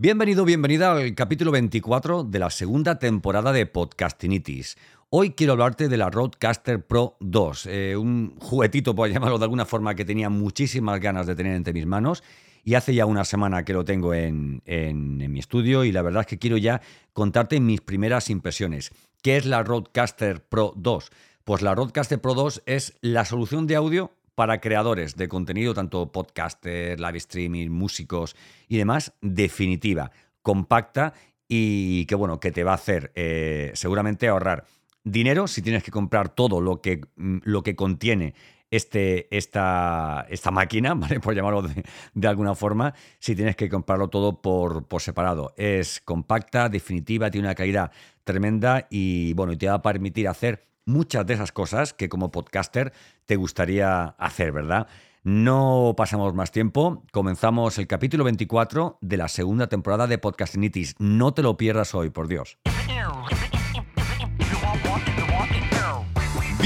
Bienvenido, bienvenida al capítulo 24 de la segunda temporada de Podcastinitis. Hoy quiero hablarte de la Roadcaster Pro 2, eh, un juguetito, por llamarlo de alguna forma, que tenía muchísimas ganas de tener entre mis manos. Y hace ya una semana que lo tengo en, en mi estudio y la verdad es que quiero ya contarte mis primeras impresiones. ¿Qué es la Roadcaster Pro 2? Pues la Roadcaster Pro 2 es la solución de audio para creadores de contenido, tanto podcasters, live streaming, músicos y demás, definitiva, compacta y que bueno, que te va a hacer eh, seguramente ahorrar dinero si tienes que comprar todo lo que, mm, lo que contiene este, esta, esta máquina, ¿vale? Por llamarlo de, alguna forma, si tienes que comprarlo todo por, por separado. Es compacta, definitiva, tiene una calidad tremenda y bueno, te va a permitir hacer muchas de esas cosas que como podcaster te gustaría hacer, ¿verdad? No pasamos más tiempo, comenzamos el capítulo 24 de la segunda temporada de Podcastinitis. No te lo pierdas hoy, por Dios.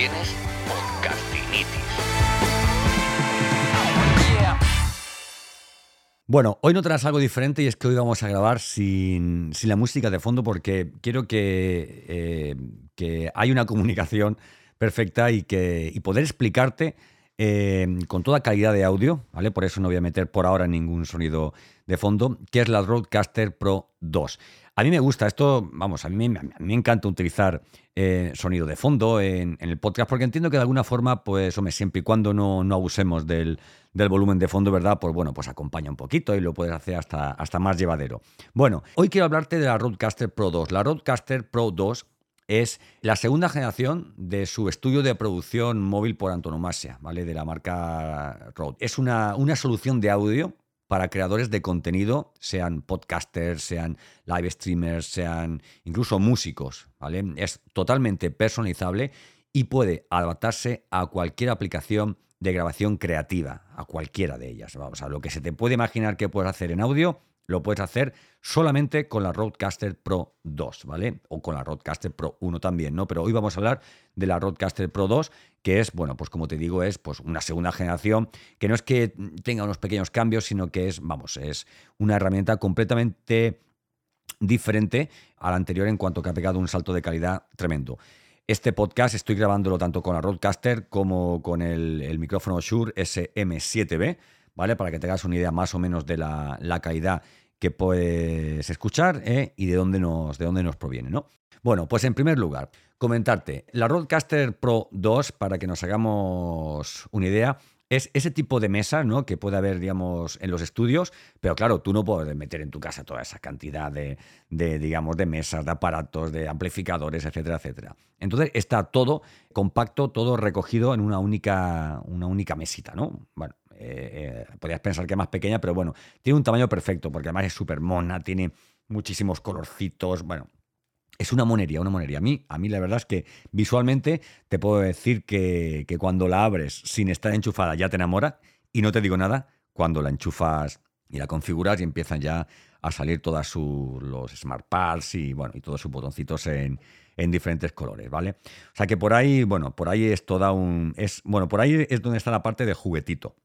Tienes podcastinitis. Bueno, hoy no traes algo diferente y es que hoy vamos a grabar sin, la música de fondo porque quiero que, eh, que hay una comunicación perfecta y, que, y poder explicarte eh, con toda calidad de audio, ¿vale? Por eso no voy a meter por ahora ningún sonido de fondo, que es la Roadcaster Pro 2. A mí me gusta esto, vamos, a mí, me encanta utilizar eh, sonido de fondo en, el podcast porque entiendo que de alguna forma, pues, hombre, siempre y cuando no, abusemos del, volumen de fondo, ¿verdad? Pues bueno, pues acompaña un poquito y lo puedes hacer hasta, hasta más llevadero. Bueno, hoy quiero hablarte de la Roadcaster Pro 2. La Roadcaster Pro 2 es la segunda generación de su estudio de producción móvil por antonomasia, ¿vale? De la marca Rode. Es una, una solución de audio para creadores de contenido, sean podcasters, sean live streamers, sean incluso músicos, ¿vale? Es totalmente personalizable y puede adaptarse a cualquier aplicación de grabación creativa, a cualquiera de ellas. Vamos a lo que se te puede imaginar que puedes hacer en audio, lo puedes hacer solamente con la Roadcaster Pro 2, ¿vale? O con la Roadcaster Pro 1 también, ¿no? Pero hoy vamos a hablar de la Roadcaster Pro 2, que es, bueno, pues como te digo, es pues una segunda generación, que no es que tenga unos pequeños cambios, sino que es, vamos, es una herramienta completamente diferente a la anterior en cuanto que ha pegado un salto de calidad tremendo. Este podcast estoy grabándolo tanto con la Roadcaster como con el, micrófono Shure SM7B, ¿vale? Para que tengas una idea más o menos de la, la calidad que puedes escuchar ¿eh? y de dónde, nos, de dónde nos proviene. ¿no? Bueno, pues en primer lugar, comentarte, la Roadcaster Pro 2, para que nos hagamos una idea, es ese tipo de mesa ¿no? que puede haber, digamos, en los estudios, pero claro, tú no puedes meter en tu casa toda esa cantidad de, de, digamos, de mesas, de aparatos, de amplificadores, etcétera, etcétera. Entonces está todo compacto, todo recogido en una única, una única mesita, ¿no? Bueno, eh, eh, podrías pensar que es más pequeña, pero bueno, tiene un tamaño perfecto, porque además es súper mona, tiene muchísimos colorcitos, bueno, es una monería, una monería. A mí, a mí la verdad es que visualmente te puedo decir que, cuando la abres sin estar enchufada ya te enamora, y no te digo nada, cuando la enchufas y la configuras y empiezan ya a salir todos los smart pads y bueno, y todos sus botoncitos en, en diferentes colores, ¿vale? O sea que por ahí, bueno, por ahí es toda un. Es, bueno, por ahí es donde está la parte de juguetito.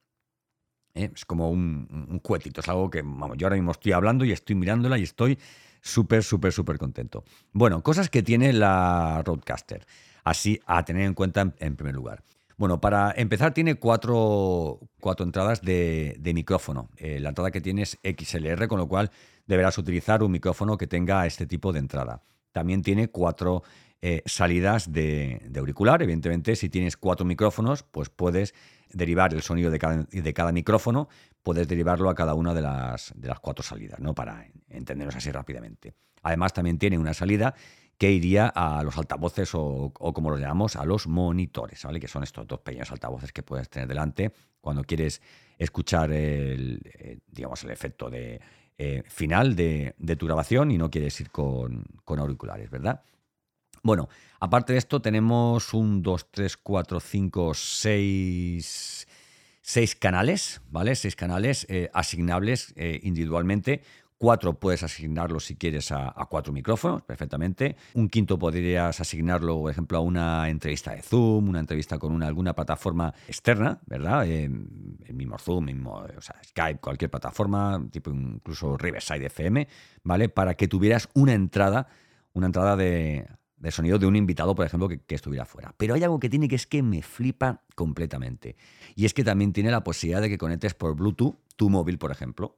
¿Eh? Es como un, cuetito, es algo que, vamos, yo ahora mismo estoy hablando y estoy mirándola y estoy súper, súper, súper contento. Bueno, cosas que tiene la Roadcaster, así a tener en cuenta en, primer lugar. Bueno, para empezar tiene cuatro, cuatro entradas de, micrófono. Eh, la entrada que tiene es XLR, con lo cual deberás utilizar un micrófono que tenga este tipo de entrada. También tiene cuatro eh, salidas de, auricular. Evidentemente, si tienes cuatro micrófonos, pues puedes derivar el sonido de cada, micrófono, puedes derivarlo a cada una de las, cuatro salidas, ¿no? Para entendernos así rápidamente. Además, también tiene una salida que iría a los altavoces o, como los llamamos, a los monitores, ¿vale? Que son estos dos pequeños altavoces que puedes tener delante cuando quieres escuchar el, eh, digamos, el efecto de, eh, final de, tu grabación y no quieres ir con, auriculares, ¿verdad? Bueno, aparte de esto tenemos un 2, 3, 4, 5, 6, 6 canales, ¿vale? 6 canales eh, asignables individualmente Cuatro puedes asignarlo si quieres a, cuatro micrófonos, perfectamente. Un quinto podrías asignarlo, por ejemplo, a una entrevista de Zoom, una entrevista con una, alguna plataforma externa, ¿verdad? Eh, el mismo Zoom, mismo, o sea, Skype, cualquier plataforma, tipo incluso Riverside FM, ¿vale? Para que tuvieras una entrada, una entrada de, sonido de un invitado, por ejemplo, que, que, estuviera fuera. Pero hay algo que tiene que es que me flipa completamente. Y es que también tiene la posibilidad de que conectes por Bluetooth tu móvil, por ejemplo.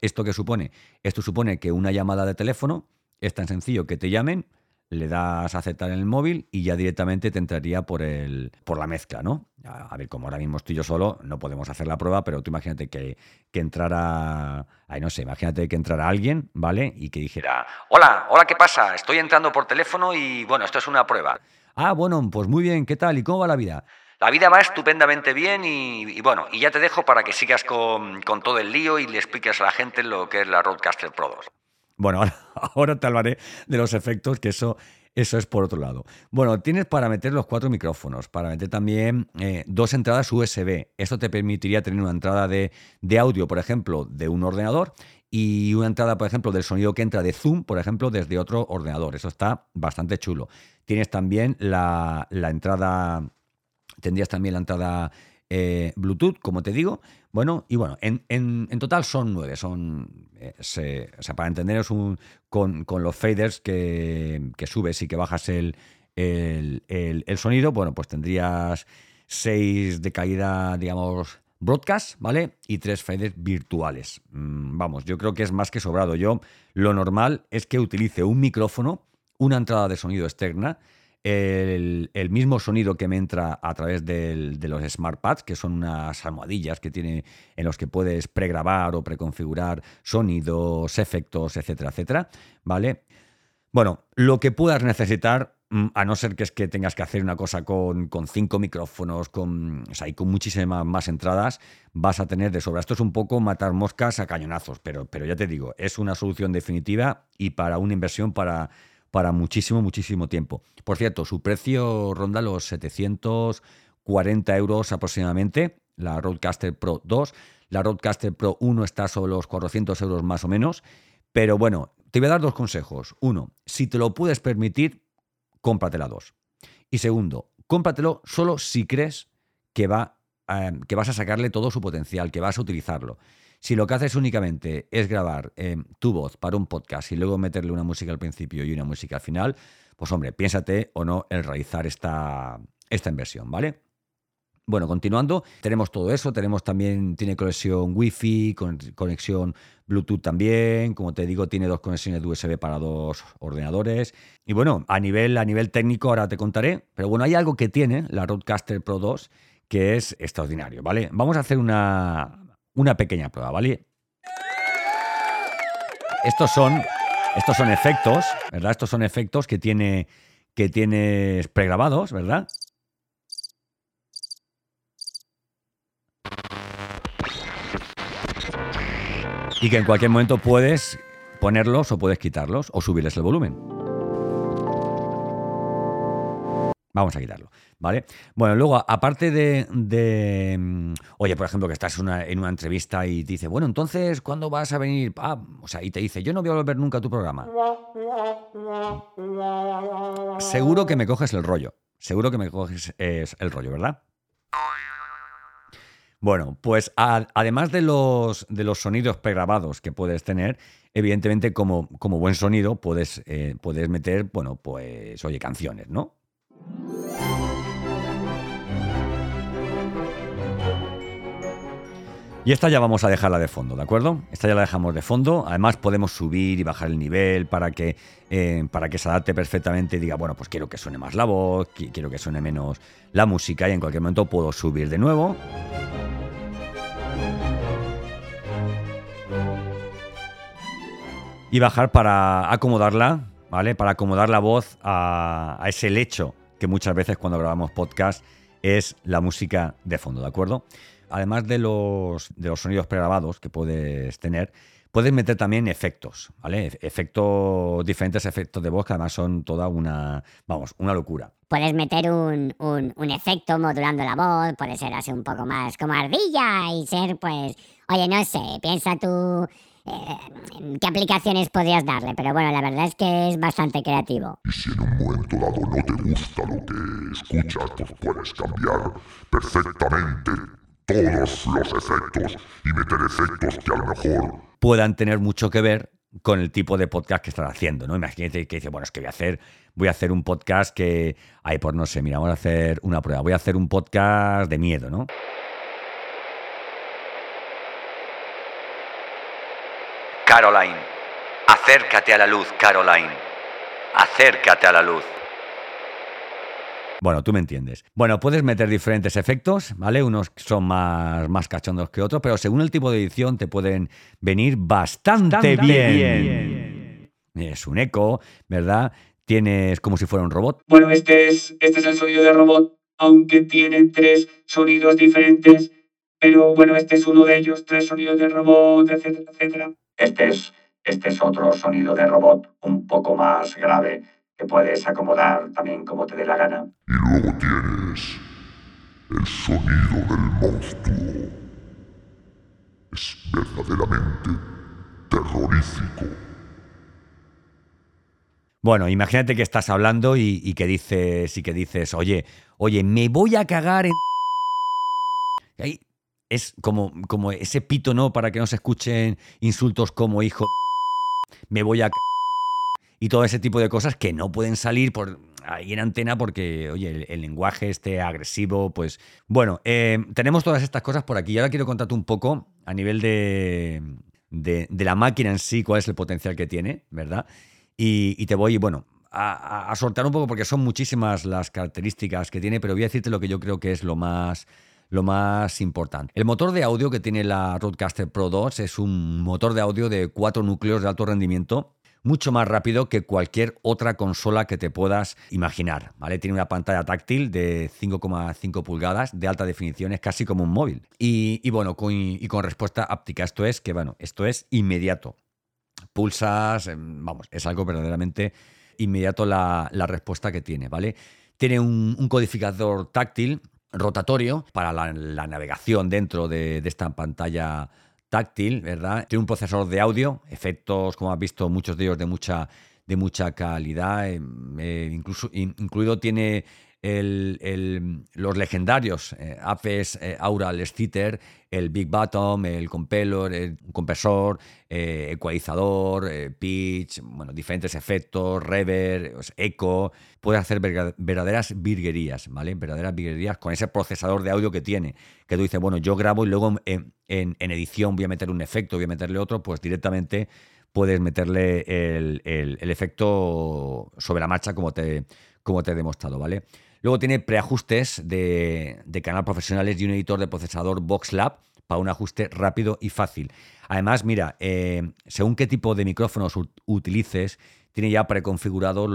¿Esto qué supone? Esto supone que una llamada de teléfono es tan sencillo que te llamen, le das a aceptar en el móvil y ya directamente te entraría por, el, por la mezcla, ¿no? A, ver, como ahora mismo estoy yo solo, no podemos hacer la prueba, pero tú imagínate que, que entrara, ay, no sé, imagínate que entrara alguien, ¿vale? Y que dijera, hola, hola, ¿qué pasa? Estoy entrando por teléfono y bueno, esto es una prueba. Ah, bueno, pues muy bien, ¿qué tal? ¿Y cómo va la vida? La vida va estupendamente bien y, bueno, y ya te dejo para que sigas con, todo el lío y le expliques a la gente lo que es la Roadcaster Pro 2. Bueno, ahora, te hablaré de los efectos, que eso, eso es por otro lado. Bueno, tienes para meter los cuatro micrófonos, para meter también eh, dos entradas USB. Esto te permitiría tener una entrada de, audio, por ejemplo, de un ordenador y una entrada, por ejemplo, del sonido que entra de Zoom, por ejemplo, desde otro ordenador. Eso está bastante chulo. Tienes también la, la entrada Tendrías también la entrada eh, Bluetooth, como te digo. Bueno, y bueno, en, total son nueve. Son, eh, o sea, para entender, es un, con, los faders que, subes y que bajas el, el, sonido, bueno, pues tendrías seis de calidad, digamos, broadcast, ¿vale? Y tres faders virtuales. Mm, vamos, yo creo que es más que sobrado. Yo lo normal es que utilice un micrófono, una entrada de sonido externa el, mismo sonido que me entra a través de los SmartPads, que son unas almohadillas que tiene en los que puedes pregrabar o preconfigurar sonidos, efectos, etcétera, etcétera, ¿vale? Bueno, lo que puedas necesitar, mm, a no ser que es que tengas que hacer una cosa con, cinco micrófonos, con, o sea, y con muchísimas más entradas, vas a tener de sobra. Esto es un poco matar moscas a cañonazos, pero, pero ya te digo, es una solución definitiva y para una inversión para para muchísimo, muchísimo tiempo. Por cierto, su precio ronda los 740 euros aproximadamente, la Roadcaster Pro 2. La Roadcaster Pro 1 está sobre los 400 euros más o menos. Pero bueno, te voy a dar dos consejos. Uno, si te lo puedes permitir, cómpratela dos. Y segundo, cómpratelo solo si crees que, va, eh, que vas a sacarle todo su potencial, que vas a utilizarlo. Si lo que haces únicamente es grabar eh, tu voz para un podcast y luego meterle una música al principio y una música al final, pues hombre, piénsate o no el realizar esta, esta inversión, ¿vale? Bueno, continuando, tenemos todo eso, tenemos también, tiene conexión Wi-Fi, conexión Bluetooth también, como te digo, tiene dos conexiones USB para dos ordenadores. Y bueno, a nivel, a nivel técnico ahora te contaré, pero bueno, hay algo que tiene la Roadcaster Pro 2 que es extraordinario, ¿vale? Vamos a hacer una, una pequeña prueba, ¿vale? Estos son, estos son efectos, ¿verdad? Estos son efectos que, tiene, que tienes pregrabados, ¿verdad? Y que en cualquier momento puedes ponerlos o puedes quitarlos o subirles el volumen. Vamos a quitarlo, ¿vale? Bueno, luego, aparte de, mm, oye, por ejemplo, que estás en una entrevista y te dice, bueno, entonces, ¿cuándo vas a venir? Ah, o sea, y te dice, yo no voy a volver nunca a tu programa. Seguro que me coges el rollo. Seguro que me coges el rollo, ¿verdad? Bueno, pues además de los, de los sonidos pregrabados que puedes tener, evidentemente como, como buen sonido puedes, eh, puedes meter, bueno, pues, oye, canciones, ¿no? Y esta ya vamos a dejarla de fondo, ¿de acuerdo? Esta ya la dejamos de fondo. Además podemos subir y bajar el nivel para que, eh, para que se adapte perfectamente y diga, bueno, pues quiero que suene más la voz, quiero que suene menos la música y en cualquier momento puedo subir de nuevo. Y bajar para acomodarla ¿vale? Para acomodar la voz a, a ese lecho que muchas veces cuando grabamos podcast es la música de fondo, ¿de acuerdo? Además de los, de los sonidos pregrabados que puedes tener, puedes meter también efectos, ¿vale? Efectos, diferentes efectos de voz que además son toda una, vamos, una locura. Puedes meter un, un, un efecto modulando la voz, puede ser así un poco más como ardilla y ser, pues, oye, no sé, piensa tú eh, qué aplicaciones podrías darle, pero bueno, la verdad es que es bastante creativo. Y si en un momento dado no te gusta lo que escuchas, pues puedes cambiar perfectamente todos los efectos y meter efectos que a lo mejor puedan tener mucho que ver con el tipo de podcast que estás haciendo, ¿no? Imagínate que dice, bueno, es que voy a hacer, voy a hacer un podcast que, ay, pues no sé, mira, vamos a hacer una prueba, voy a hacer un podcast de miedo, ¿no? Caroline, acércate a la luz, Caroline, acércate a la luz. Bueno, tú me entiendes. Bueno, puedes meter diferentes efectos, ¿vale? Unos son más, más cachondos que otros, pero según el tipo de edición te pueden venir bastante, bien. Es un eco, ¿verdad? Tienes como si fuera un robot. Bueno, este es, este es el sonido de robot, aunque tiene tres sonidos diferentes. Pero bueno, este es uno de ellos, tres sonidos de robot, etcétera, etcétera. Este es, este es otro sonido de robot, un poco más grave que puedes acomodar también como te dé la gana. Y luego tienes el sonido del monstruo. Es verdaderamente terrorífico. Bueno, imagínate que estás hablando y, y, que dices y que dices, oye, oye, me voy a cagar en. Es como, como ese pito, ¿no? Para que no se escuchen insultos como hijo. Me voy a y todo ese tipo de cosas que no pueden salir por ahí en antena porque, oye, el, lenguaje este agresivo, pues bueno, eh, tenemos todas estas cosas por aquí y ahora quiero contarte un poco a nivel de, de, la máquina en sí, cuál es el potencial que tiene, ¿verdad? Y, te voy, bueno, a, a, soltar un poco porque son muchísimas las características que tiene, pero voy a decirte lo que yo creo que es lo más lo más importante. El motor de audio que tiene la Rodecaster Pro 2 es un motor de audio de cuatro núcleos de alto rendimiento mucho más rápido que cualquier otra consola que te puedas imaginar. ¿vale? Tiene una pantalla táctil de 5,5 pulgadas de alta definición, es casi como un móvil. Y, bueno, con, y con respuesta áptica. Esto es que, bueno, esto es inmediato. Pulsas, em, vamos, es algo verdaderamente inmediato la, respuesta que tiene, ¿vale? Tiene un, codificador táctil rotatorio para la, navegación dentro de, esta pantalla táctil, ¿verdad? Tiene un procesador de audio, efectos, como has visto, muchos de ellos de mucha, de mucha calidad. Eh, eh, incluso, incluido tiene el, los legendarios eh, Apes eh, Aural Stitter, el Big Bottom, el Compeller, el compresor, eh, ecualizador, pitch, bueno, diferentes efectos, reverb, eco. Puede hacer verdaderas virguerías, ¿vale? Verdaderas virguerías con ese procesador de audio que tiene. Que tú dices, bueno, yo grabo y luego en, en, edición voy a meter un efecto, voy a meterle otro, pues directamente puedes meterle el, el, efecto sobre la marcha como te, como te he demostrado, ¿vale? Luego tiene preajustes de, canal profesionales y un editor de procesador VoxLab para un ajuste rápido y fácil. Además, mira, eh, según qué tipo de micrófonos utilices, tiene ya preconfigurado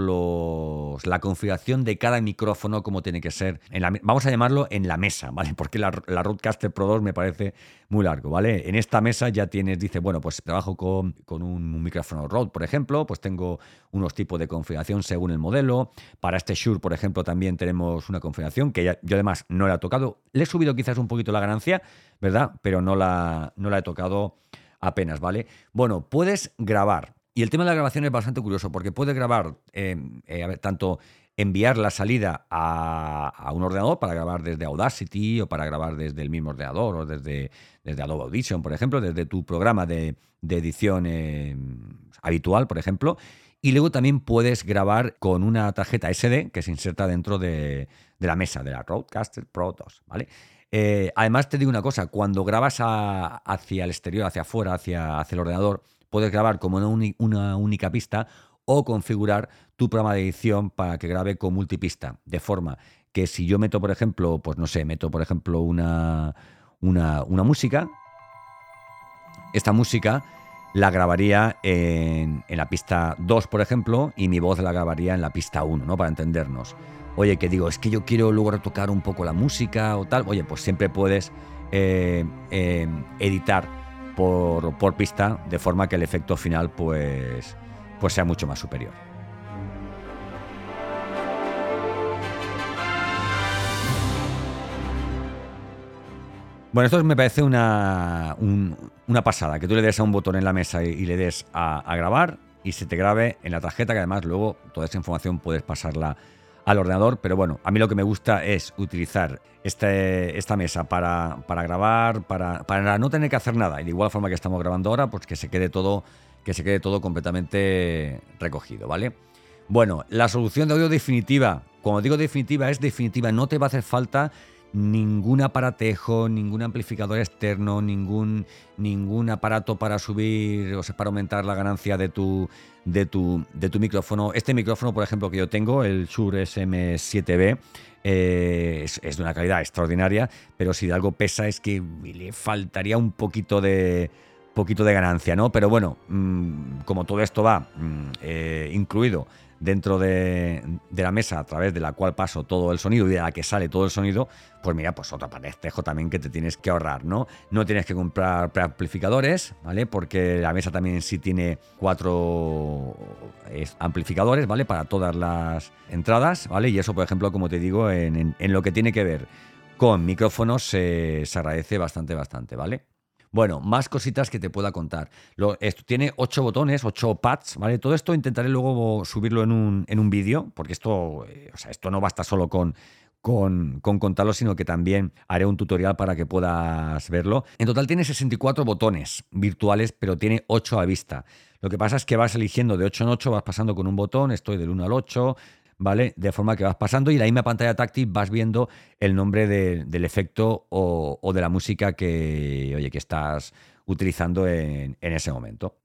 la configuración de cada micrófono como tiene que ser. Vamos a llamarlo en la mesa, ¿vale? Porque la, la Rodecaster Pro 2 me parece muy largo, ¿vale? En esta mesa ya tienes, dice, bueno, pues trabajo con, un, micrófono Rode, por ejemplo, pues tengo unos tipos de configuración según el modelo. Para este Shure, por ejemplo, también tenemos una configuración que yo además no la he tocado. Le he subido quizás un poquito la ganancia, ¿verdad? Pero no la he tocado apenas, ¿vale? Bueno, puedes grabar y el tema de la grabación es bastante curioso porque puedes grabar em, eh, tanto enviar la salida a, un ordenador para grabar desde Audacity o para grabar desde el mismo ordenador o desde, desde Adobe Audition, por ejemplo, desde tu programa de, edición em, habitual, por ejemplo. Y luego también puedes grabar con una tarjeta SD que se inserta dentro de, la mesa de la Rodecaster Pro 2, ¿vale? Eh, además te digo una cosa, cuando grabas hacia el exterior, hacia afuera, hacia, hacia el ordenador, puedes grabar como una, única pista o configurar tu programa de edición para que grabe con multipista, de forma que si yo meto, por ejemplo, pues no sé, meto, por ejemplo, una, una, música, esta música la grabaría en, en la pista 2, por ejemplo, y mi voz la grabaría en la pista 1, ¿no? Para entendernos. Oye, que digo, es que yo quiero luego retocar un poco la música o tal. Oye, pues siempre puedes eh, eh, editar por, por, pista de forma que el efecto final pues, pues sea mucho más superior. Bueno, esto me parece una, un, una pasada, que tú le des a un botón en la mesa y, y le des a, a, grabar y se te grabe en la tarjeta, que además luego toda esa información puedes pasarla al ordenador, pero bueno, a mí lo que me gusta es utilizar este, esta mesa para, para grabar, para, para, no tener que hacer nada. Y de igual forma que estamos grabando ahora, pues que se quede todo, que se quede todo completamente recogido, ¿vale? Bueno, la solución de audio definitiva, cuando digo definitiva, es definitiva, no te va a hacer falta ningún aparatejo, ningún amplificador externo, ningún, ningún aparato para subir, o para aumentar la ganancia de tu, de tu, de tu micrófono. Este micrófono, por ejemplo, que yo tengo, el Shure SM7B, eh, es, de una calidad extraordinaria, pero si de algo pesa es que le faltaría un poquito de poquito de ganancia, ¿no? Pero bueno, mmm, como todo esto va mmm, eh, incluido dentro de, la mesa a través de la cual paso todo el sonido y de la que sale todo el sonido, pues mira, pues otro aparejo también que te tienes que ahorrar, ¿no? No tienes que comprar preamplificadores, ¿vale? Porque la mesa también sí tiene cuatro amplificadores, ¿vale? Para todas las entradas, ¿vale? Y eso, por ejemplo, como te digo, en, en, lo que tiene que ver con micrófonos se agradece bastante, bastante, ¿vale? Bueno, más cositas que te pueda contar. Esto tiene ocho botones, ocho pads, ¿vale? Todo esto intentaré luego subirlo en un, en un vídeo, porque esto, eh, o sea, esto no basta solo con, con, con, contarlo, sino que también haré un tutorial para que puedas verlo. En total tiene 64 botones virtuales, pero tiene 8 a vista. Lo que pasa es que vas eligiendo de 8 en 8, vas pasando con un botón, estoy del 1 al 8, ¿vale? De forma que vas pasando y en la misma pantalla táctil vas viendo el nombre de, del efecto o, o, de la música que, oye, que estás utilizando en, en ese momento.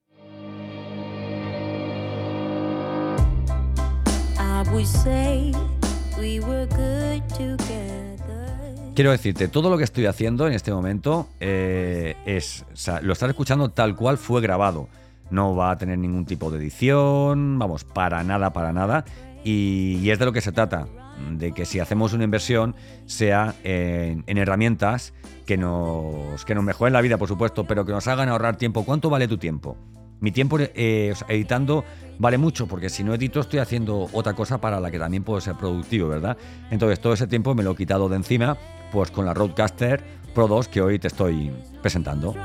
Quiero decirte, todo lo que estoy haciendo en este momento eh, es, o sea, lo estás escuchando tal cual fue grabado. No va a tener ningún tipo de edición, vamos, para nada, para nada. Y, es de lo que se trata, de que si hacemos una inversión sea en, en, herramientas que nos, que nos mejoren la vida, por supuesto, pero que nos hagan ahorrar tiempo. ¿Cuánto vale tu tiempo? Mi tiempo eh, editando vale mucho, porque si no edito estoy haciendo otra cosa para la que también puedo ser productivo, ¿verdad? Entonces todo ese tiempo me lo he quitado de encima, pues con la Roadcaster Pro 2 que hoy te estoy presentando.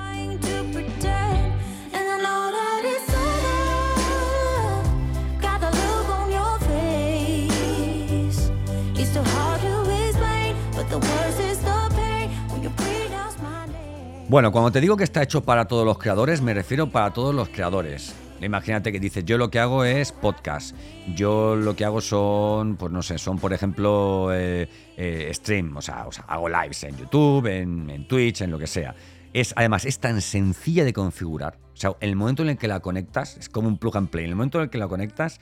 Bueno, cuando te digo que está hecho para todos los creadores, me refiero para todos los creadores. Imagínate que dices, yo lo que hago es podcast. Yo lo que hago son, pues no sé, son por ejemplo eh, eh, stream, o sea, o sea, hago lives en YouTube, en, en, Twitch, en lo que sea. Es, además, es tan sencilla de configurar. O sea, el momento en el que la conectas, es como un plug and play. El momento en el que la conectas,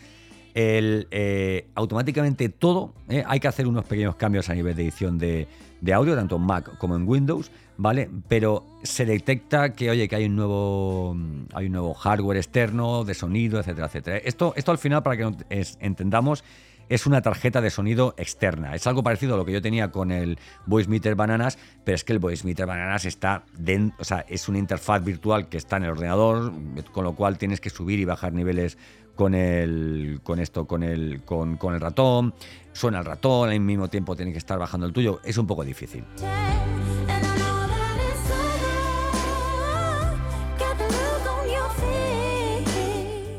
eh, automáticamente todo, eh, hay que hacer unos pequeños cambios a nivel de edición de, audio, tanto en Mac como en Windows, ¿vale? Pero se detecta que, oye, que hay un nuevo, hay un nuevo hardware externo de sonido, etcétera, etcétera. Esto, esto al final, para que entendamos, es una tarjeta de sonido externa. Es algo parecido a lo que yo tenía con el Voice Meter Bananas, pero es que el Voice Meter Bananas está dentro, o sea, es una interfaz virtual que está en el ordenador, con lo cual tienes que subir y bajar niveles con el con esto con el con, con, el ratón. Suena el ratón al mismo tiempo tiene que estar bajando el tuyo. Es un poco difícil.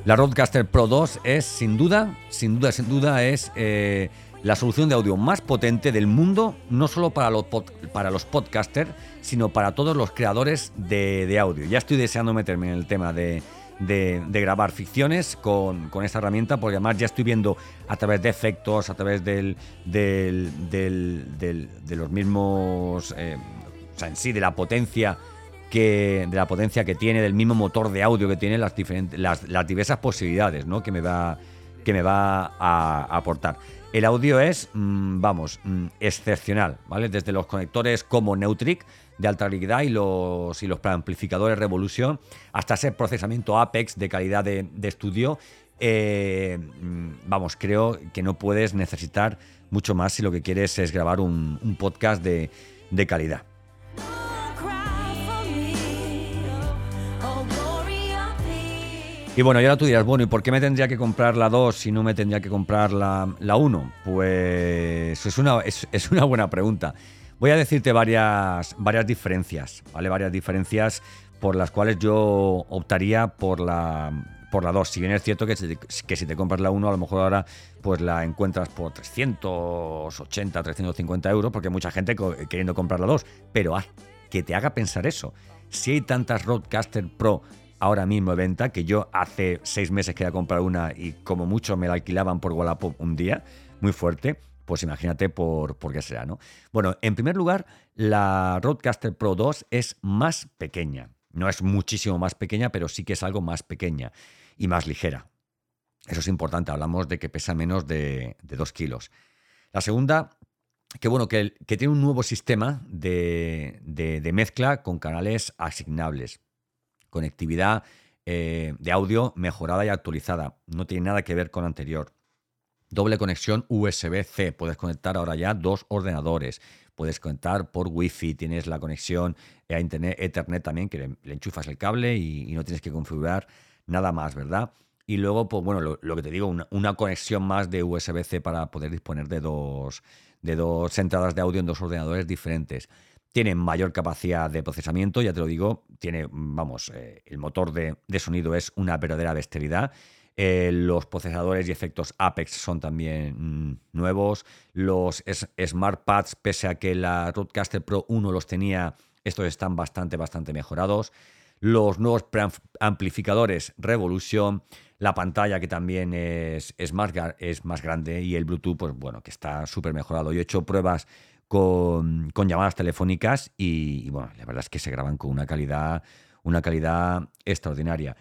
La Rodecaster Pro 2 es sin duda sin duda sin duda es eh, la solución de audio más potente del mundo no solo para los para los podcasters sino para todos los creadores de, de audio. Ya estoy deseando meterme en el tema de de, grabar ficciones con, con, esta herramienta, porque además ya estoy viendo a través de efectos, a través del, del, del, de los mismos, eh, o sea, en sí, de la potencia que, de la potencia que tiene, del mismo motor de audio que tiene, las, diferentes, las, las diversas posibilidades ¿no? que me va, que me va a aportar. El audio es, mm, vamos, mm, excepcional, ¿vale? Desde los conectores como Neutric de alta calidad y los, y los amplificadores Revolution hasta ese procesamiento Apex de calidad de, estudio. Eh, mm, vamos, creo que no puedes necesitar mucho más si lo que quieres es grabar un, podcast de calidad. Y bueno, y ahora tú dirás, bueno, ¿y por qué me tendría que comprar la 2 si no me tendría que comprar la, la 1? Pues es una, es, una buena pregunta. Voy a decirte varias, varias diferencias, ¿vale? Varias diferencias por las cuales yo optaría por la, por la 2. Si bien es cierto que, que si te compras la 1, a lo mejor ahora pues la encuentras por 380, 350 euros, porque hay mucha gente queriendo comprar la 2. Pero que te haga pensar eso. Si hay tantas Roadcaster Pro ahora mismo de venta, que yo hace seis meses quería comprar una y como mucho me la alquilaban por Wallapop un día, muy fuerte, pues imagínate por, por qué sea, ¿no? Bueno, en primer lugar, la Roadcaster Pro 2 es más pequeña. No es muchísimo más pequeña, pero sí que es algo más pequeña y más ligera. Eso es importante, hablamos de que pesa menos de, de 2 kilos. La segunda, que bueno, que, tiene un nuevo sistema de mezcla con canales asignables conectividad eh, de audio mejorada y actualizada. No tiene nada que ver con anterior. Doble conexión USB-C. Puedes conectar ahora ya dos ordenadores. Puedes conectar por Wi-Fi. Tienes la conexión a Internet Ethernet también, que le, enchufas el cable y, no tienes que configurar nada más, ¿verdad? Y luego, pues bueno, lo, que te digo, una, una conexión más de USB-C para poder disponer de dos, de dos entradas de audio en dos ordenadores diferentes. Tiene mayor capacidad de procesamiento, ya te lo digo, tiene, vamos, eh, el motor de, sonido es una verdadera bestialidad. Eh, los procesadores y efectos Apex son también mm, nuevos. Los Smart Pads, pese a que la Roadcaster Pro 1 los tenía, estos están bastante, bastante mejorados. Los nuevos amplificadores Revolution, la pantalla que también es, es, más, es más grande y el Bluetooth, pues bueno, que está súper mejorado. Yo he hecho pruebas con, llamadas telefónicas y, bueno, la verdad es que se graban con una calidad, una calidad extraordinaria.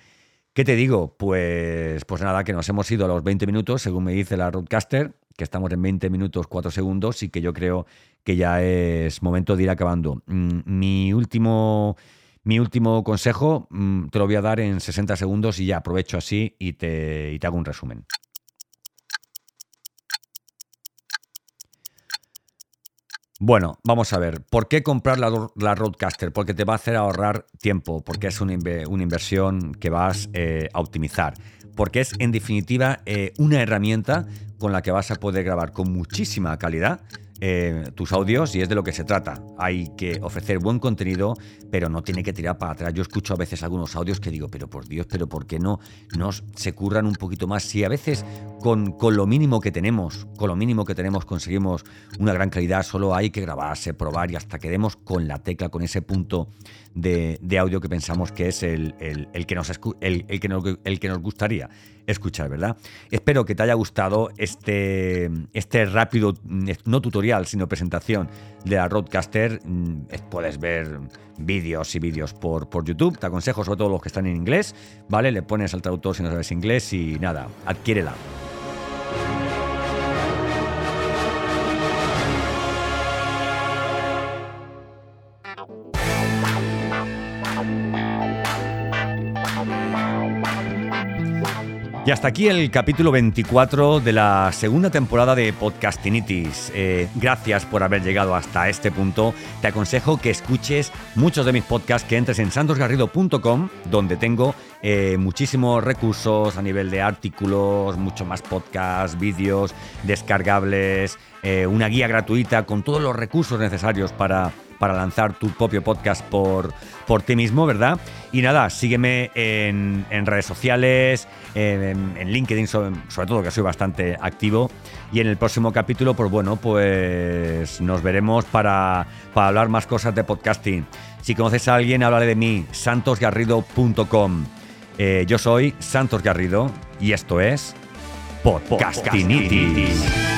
¿Qué te digo? Pues, pues nada, que nos hemos ido a los 20 minutos, según me dice la Roadcaster, que estamos en 20 minutos 4 segundos y que yo creo que ya es momento de ir acabando. Mm, mi último, mi último consejo mm, te lo voy a dar en 60 segundos y ya aprovecho así y te, y te hago un resumen. Bueno, vamos a ver. ¿Por qué comprar la, la, Roadcaster? Porque te va a hacer ahorrar tiempo, porque es una, inversión que vas eh, a optimizar, porque es en definitiva eh, una herramienta con la que vas a poder grabar con muchísima calidad tus audios y es de lo que se trata. Hay que ofrecer buen contenido, pero no tiene que tirar para atrás. Yo escucho a veces algunos audios que digo, pero por Dios, pero ¿por qué no nos se curran un poquito más? Si a veces con, con lo mínimo que tenemos, con lo mínimo que tenemos conseguimos una gran calidad, solo hay que grabarse, probar y hasta quedemos con la tecla, con ese punto de, audio que pensamos que es el, que nos, el, que el que nos gustaría escuchar, ¿verdad? Espero que te haya gustado este, este rápido, no tutorial, sino presentación de la Roadcaster. Mm, puedes ver vídeos y vídeos por, por YouTube. Te aconsejo sobre todo los que están en inglés, ¿vale? Le pones al traductor si no sabes inglés y nada, adquiérela. Y hasta aquí el capítulo 24 de la segunda temporada de Podcastinitis. Eh, gracias por haber llegado hasta este punto. Te aconsejo que escuches muchos de mis podcasts, que entres en santosgarrido.com, donde tengo eh, muchísimos recursos a nivel de artículos, mucho más podcasts, vídeos descargables, eh, una guía gratuita con todos los recursos necesarios para para lanzar tu propio podcast por, por ti mismo, ¿verdad? Y nada, sígueme en, redes sociales, en, LinkedIn sobre, todo, que soy bastante activo. Y en el próximo capítulo, pues bueno, pues nos veremos para, hablar más cosas de podcasting. Si conoces a alguien, háblale de mí, santosgarrido.com. Eh, yo soy Santos Garrido y esto es Podcastinitis.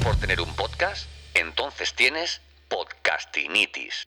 Por tener un podcast, entonces tienes podcastinitis.